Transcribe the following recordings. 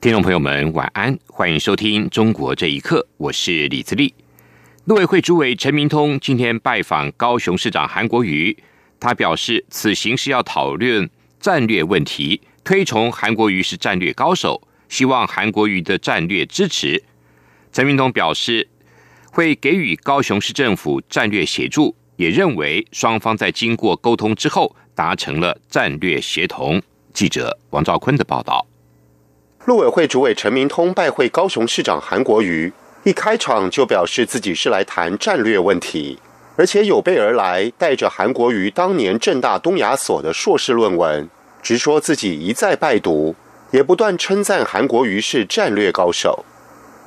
听众朋友们，晚安，欢迎收听《中国这一刻》，我是李自立。陆委会主委陈明通今天拜访高雄市长韩国瑜，他表示此行是要讨论战略问题，推崇韩国瑜是战略高手，希望韩国瑜的战略支持。陈明通表示会给予高雄市政府战略协助，也认为双方在经过沟通之后达成了战略协同。记者王兆坤的报道。陆委会主委陈明通拜会高雄市长韩国瑜，一开场就表示自己是来谈战略问题，而且有备而来，带着韩国瑜当年正大东亚所的硕士论文，直说自己一再拜读，也不断称赞韩国瑜是战略高手。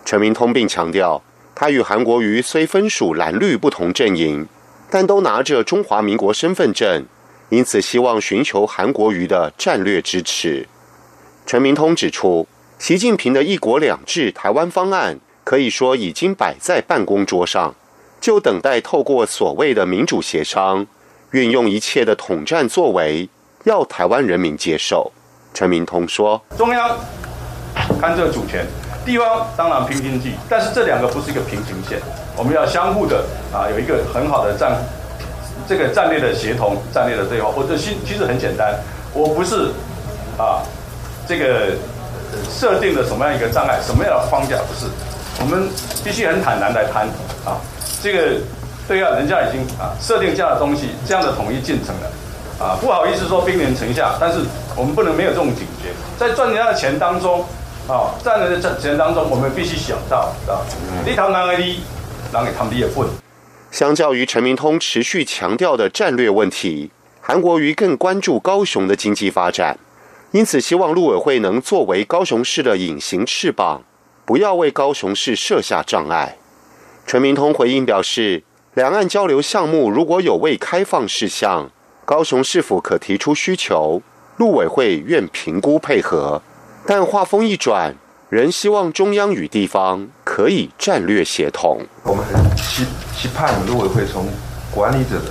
陈明通并强调，他与韩国瑜虽分属蓝绿不同阵营，但都拿着中华民国身份证，因此希望寻求韩国瑜的战略支持。陈明通指出，习近平的一国两制台湾方案可以说已经摆在办公桌上，就等待透过所谓的民主协商，运用一切的统战作为，要台湾人民接受。陈明通说：“中央看这主权，地方当然拼经济，但是这两个不是一个平行线，我们要相互的啊，有一个很好的战这个战略的协同、战略的对话。或者其其实很简单，我不是啊。”这个设定了什么样一个障碍，什么样的框架？不是，我们必须很坦然来谈啊。这个对啊，人家已经啊设定这样的东西，这样的统一进程了啊。不好意思说兵临城下，但是我们不能没有这种警觉，在赚人家的钱当中啊，赚人的钱当中，我们必须想到啊，你谈哪个利，让给他们也混。相较于陈明通持续强调的战略问题，韩国瑜更关注高雄的经济发展。因此，希望陆委会能作为高雄市的隐形翅膀，不要为高雄市设下障碍。陈明通回应表示，两岸交流项目如果有未开放事项，高雄市府可提出需求，陆委会愿评估配合。但话锋一转，仍希望中央与地方可以战略协同。我们很期期盼陆委会从管理者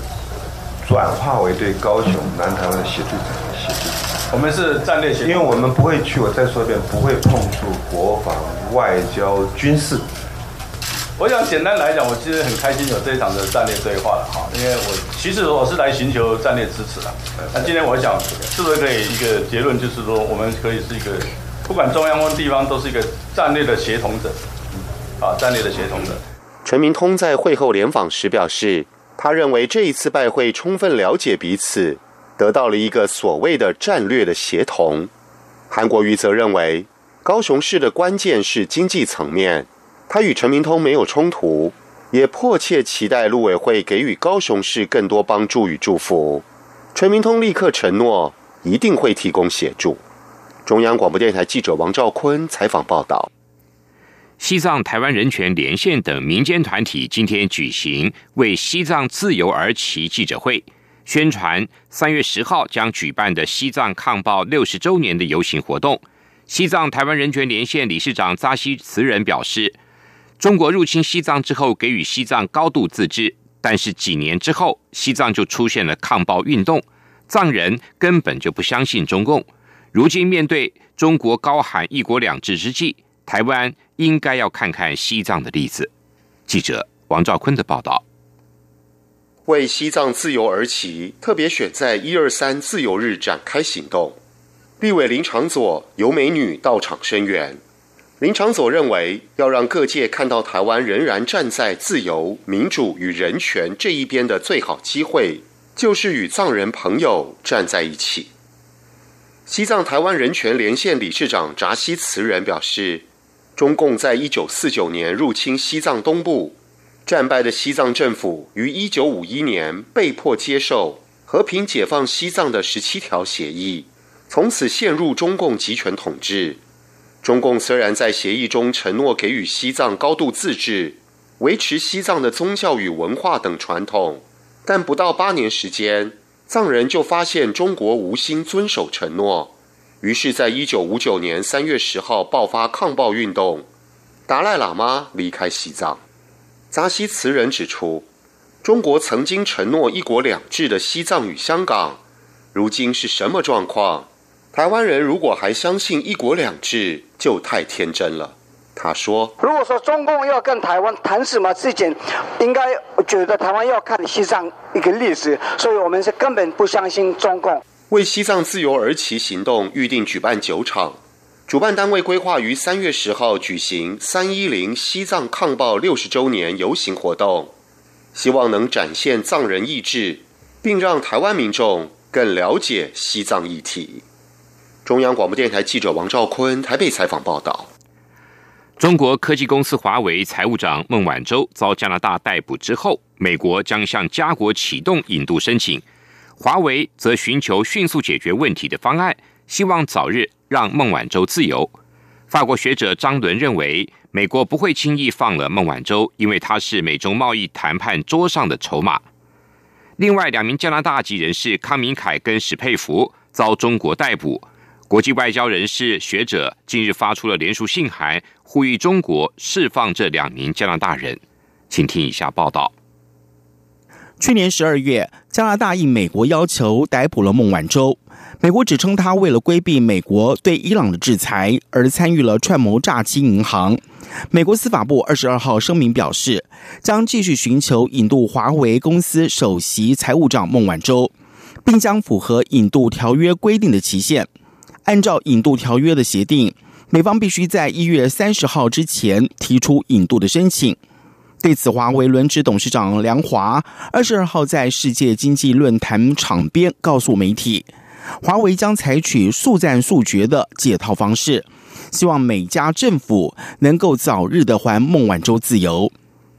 转化为对高雄南台湾的协助者。我们是战略型，因为我们不会去，我再说一遍，不会碰触国防、外交、军事。我想简单来讲，我其实很开心有这一场的战略对话了哈，因为我其实我是来寻求战略支持的。那今天我想，是不是可以一个结论，就是说我们可以是一个，不管中央或地方，都是一个战略的协同者，啊，战略的协同者。陈明通在会后联访时表示，他认为这一次拜会充分了解彼此。得到了一个所谓的战略的协同。韩国瑜则认为，高雄市的关键是经济层面，他与陈明通没有冲突，也迫切期待陆委会给予高雄市更多帮助与祝福。陈明通立刻承诺，一定会提供协助。中央广播电台记者王兆坤采访报道。西藏台湾人权连线等民间团体今天举行为西藏自由而起记者会。宣传三月十号将举办的西藏抗暴六十周年的游行活动。西藏台湾人权连线理事长扎西慈仁表示，中国入侵西藏之后，给予西藏高度自治，但是几年之后，西藏就出现了抗暴运动，藏人根本就不相信中共。如今面对中国高喊一国两制之际，台湾应该要看看西藏的例子。记者王兆坤的报道。为西藏自由而起，特别选在一二三自由日展开行动。立委林长佐由美女到场声援。林长佐认为，要让各界看到台湾仍然站在自由、民主与人权这一边的最好机会，就是与藏人朋友站在一起。西藏台湾人权连线理事长扎西慈仁表示，中共在一九四九年入侵西藏东部。战败的西藏政府于一九五一年被迫接受和平解放西藏的十七条协议，从此陷入中共集权统治。中共虽然在协议中承诺给予西藏高度自治，维持西藏的宗教与文化等传统，但不到八年时间，藏人就发现中国无心遵守承诺，于是，在一九五九年三月十号爆发抗暴运动，达赖喇嘛离开西藏。扎西词人指出，中国曾经承诺“一国两制”的西藏与香港，如今是什么状况？台湾人如果还相信“一国两制”，就太天真了。他说：“如果说中共要跟台湾谈什么事情，应该觉得台湾要看西藏一个历史，所以我们是根本不相信中共。”为西藏自由而起行动预定举办九场。主办单位规划于三月十号举行“三一零西藏抗暴六十周年游行”活动，希望能展现藏人意志，并让台湾民众更了解西藏议题。中央广播电台记者王兆坤台北采访报道：中国科技公司华为财务长孟晚舟遭加拿大逮捕之后，美国将向加国启动引渡申请，华为则寻求迅速解决问题的方案，希望早日。让孟晚舟自由。法国学者张伦认为，美国不会轻易放了孟晚舟，因为他是美中贸易谈判桌上的筹码。另外，两名加拿大籍人士康明凯跟史佩福遭中国逮捕。国际外交人士学者近日发出了联署信函，呼吁中国释放这两名加拿大人。请听以下报道。去年十二月，加拿大应美国要求逮捕了孟晚舟。美国指称他为了规避美国对伊朗的制裁而参与了串谋诈欺银行。美国司法部二十二号声明表示，将继续寻求引渡华为公司首席财务长孟晚舟，并将符合引渡条约规定的期限。按照引渡条约的协定，美方必须在一月三十号之前提出引渡的申请。对此，华为轮值董事长梁华二十二号在世界经济论坛场边告诉媒体。华为将采取速战速决的解套方式，希望美加政府能够早日的还孟晚舟自由。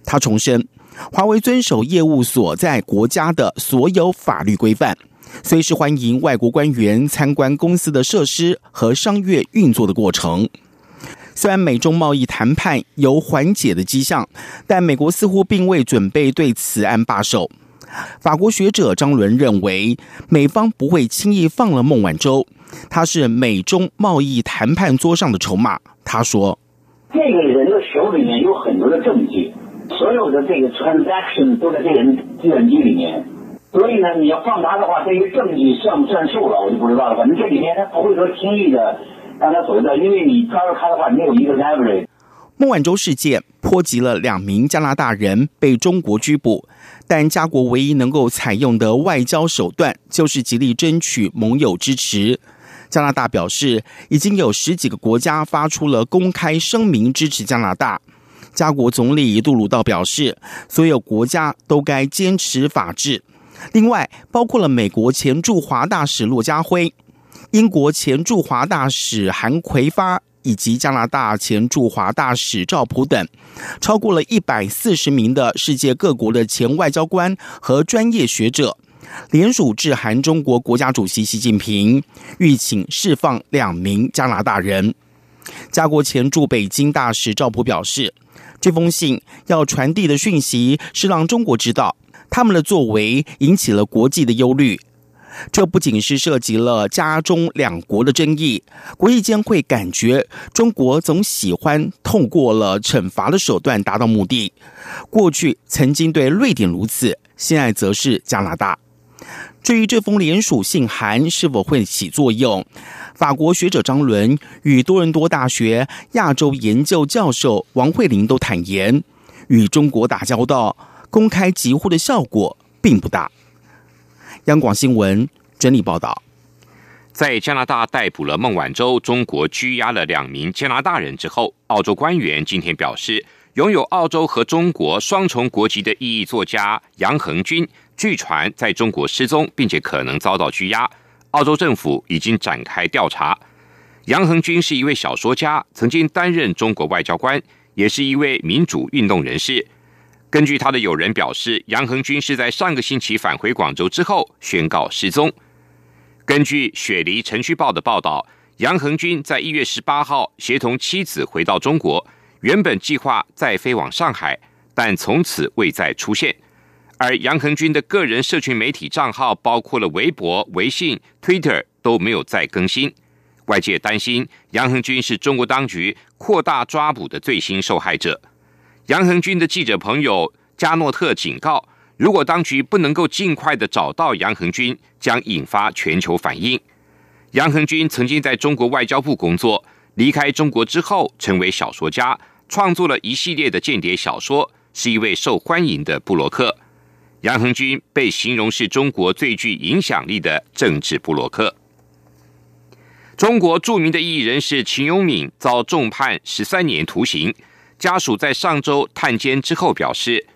他重申，华为遵守业务所在国家的所有法律规范，随时欢迎外国官员参观公司的设施和商业运作的过程。虽然美中贸易谈判有缓解的迹象，但美国似乎并未准备对此案罢手。法国学者张伦认为，美方不会轻易放了孟晚舟，他是美中贸易谈判桌上的筹码。他说：“这个人的手里面有很多的证据，所有的这个 transaction 都在这人计算机里面，所以呢，你要放他的话，对于证据算不算数了，我就不知道了。反正这里面他不会说轻易的让他走的，因为你抓住他的话，没有一个 leverage。”孟晚舟事件波及了两名加拿大人被中国拘捕。但加国唯一能够采用的外交手段，就是极力争取盟友支持。加拿大表示，已经有十几个国家发出了公开声明支持加拿大。加国总理杜鲁道表示，所有国家都该坚持法治。另外，包括了美国前驻华大使骆家辉、英国前驻华大使韩奎发。以及加拿大前驻华大使赵普等，超过了一百四十名的世界各国的前外交官和专业学者，联署致函中国国家主席习近平，欲请释放两名加拿大人。加国前驻北京大使赵普表示，这封信要传递的讯息是让中国知道，他们的作为引起了国际的忧虑。这不仅是涉及了加中两国的争议，国际间会感觉中国总喜欢透过了惩罚的手段达到目的。过去曾经对瑞典如此，现在则是加拿大。至于这封联署信函是否会起作用，法国学者张伦与多伦多大学亚洲研究教授王慧玲都坦言，与中国打交道，公开疾呼的效果并不大。央广新闻整理报道，在加拿大逮捕了孟晚舟、中国拘押了两名加拿大人之后，澳洲官员今天表示，拥有澳洲和中国双重国籍的异议作家杨恒军，据传在中国失踪，并且可能遭到拘押。澳洲政府已经展开调查。杨恒军是一位小说家，曾经担任中国外交官，也是一位民主运动人士。根据他的友人表示，杨恒军是在上个星期返回广州之后宣告失踪。根据《雪梨城区报》的报道，杨恒军在一月十八号协同妻子回到中国，原本计划再飞往上海，但从此未再出现。而杨恒军的个人社群媒体账号，包括了微博、微信、Twitter 都没有再更新。外界担心杨恒军是中国当局扩大抓捕的最新受害者。杨恒军的记者朋友加诺特警告，如果当局不能够尽快的找到杨恒军，将引发全球反应。杨恒军曾经在中国外交部工作，离开中国之后成为小说家，创作了一系列的间谍小说，是一位受欢迎的布洛克。杨恒军被形容是中国最具影响力的政治布洛克。中国著名的艺人是秦永敏遭重判十三年徒刑，家属在上周探监之后表示，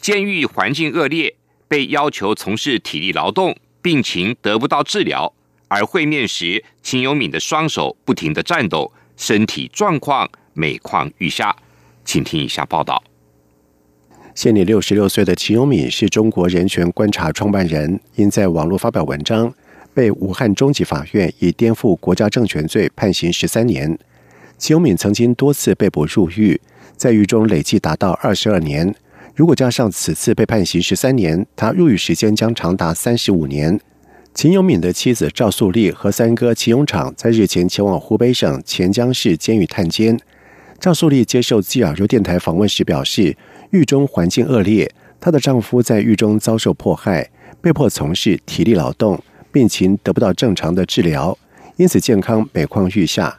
监狱环境恶劣，被要求从事体力劳动，病情得不到治疗。而会面时，秦永敏的双手不停的颤抖，身体状况每况愈下。请听一下报道。现年六十六岁的秦永敏是中国人权观察创办人，因在网络发表文章，被武汉中级法院以颠覆国家政权罪判刑十三年。秦永敏曾经多次被捕入狱，在狱中累计达到二十二年。如果加上此次被判刑十三年，他入狱时间将长达三十五年。秦永敏的妻子赵素丽和三哥秦永昌在日前前往湖北省潜江市监狱探监。赵素丽接受自由电台访问时表示，狱中环境恶劣，她的丈夫在狱中遭受迫害，被迫从事体力劳动，病情得不到正常的治疗，因此健康每况愈下。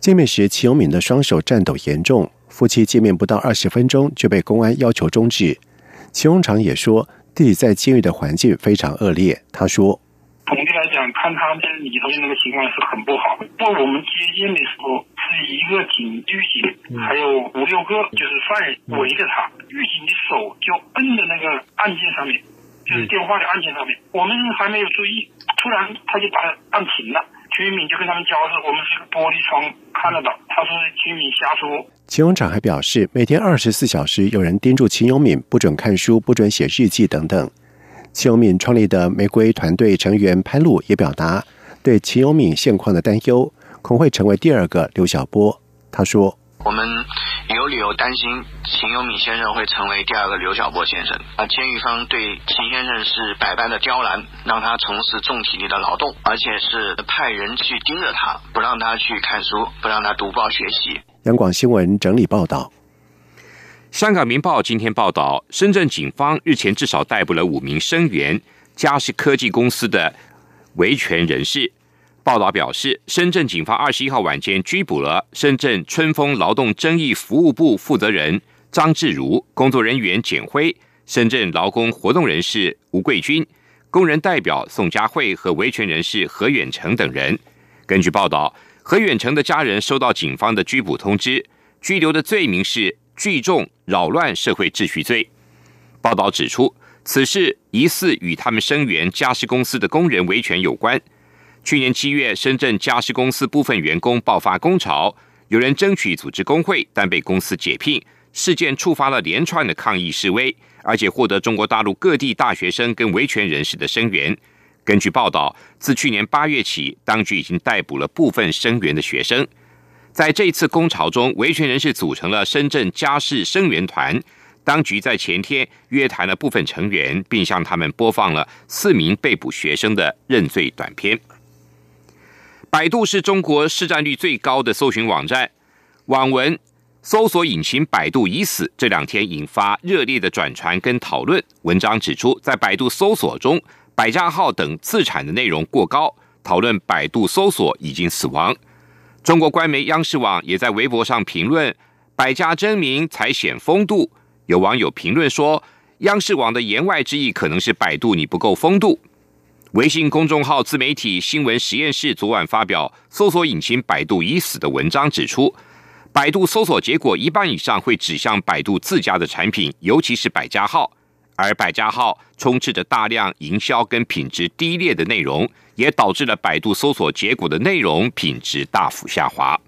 见面时，齐永敏的双手颤抖严重，夫妻见面不到二十分钟就被公安要求终止。齐永长也说，弟弟在监狱的环境非常恶劣。他说。总的来讲，看他在里头的那个情况是很不好。到我们接近的时候，是一个警狱警，还有五六个就是犯人围着他，狱警的手就摁在那个按键上面，就是电话的按键上面。我们还没有注意，突然他就把它按停了。居民就跟他们交涉，我们是玻璃窗看得到。他说居民瞎说。秦永长还表示，每天二十四小时有人盯住秦永敏不准看书、不准写日记等等。秦永敏创立的玫瑰团队成员潘露也表达对秦永敏现况的担忧，恐会成为第二个刘晓波。他说：“我们有理由担心秦有敏先生会成为第二个刘晓波先生。啊，监狱方对秦先生是百般的刁难，让他从事重体力的劳动，而且是派人去盯着他，不让他去看书，不让他读报学习。”央广新闻整理报道。香港《明报》今天报道，深圳警方日前至少逮捕了五名声援嘉实科技公司的维权人士。报道表示，深圳警方二十一号晚间拘捕了深圳春风劳动争议服务部负责人张志如、工作人员简辉、深圳劳工活动人士吴桂军、工人代表宋佳慧和维权人士何远成等人。根据报道，何远成的家人收到警方的拘捕通知，拘留的罪名是。聚众扰乱社会秩序罪。报道指出，此事疑似与他们声援嘉实公司的工人维权有关。去年七月，深圳嘉实公司部分员工爆发工潮，有人争取组织工会，但被公司解聘。事件触发了连串的抗议示威，而且获得中国大陆各地大学生跟维权人士的声援。根据报道，自去年八月起，当局已经逮捕了部分声援的学生。在这次工潮中，维权人士组成了深圳家事声援团。当局在前天约谈了部分成员，并向他们播放了四名被捕学生的认罪短片。百度是中国市占率最高的搜寻网站，网文搜索引擎百度已死，这两天引发热烈的转传跟讨论。文章指出，在百度搜索中，百家号等自产的内容过高，讨论百度搜索已经死亡。中国官媒央视网也在微博上评论：“百家争鸣才显风度。”有网友评论说：“央视网的言外之意可能是百度你不够风度。”微信公众号自媒体新闻实验室昨晚发表搜索引擎百度已死的文章，指出，百度搜索结果一半以上会指向百度自家的产品，尤其是百家号。而百家号充斥着大量营销跟品质低劣的内容，也导致了百度搜索结果的内容品质大幅下滑。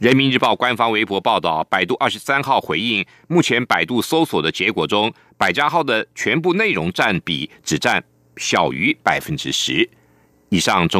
人民日报官方微博报道，百度二十三号回应，目前百度搜索的结果中，百家号的全部内容占比只占小于百分之十以上。中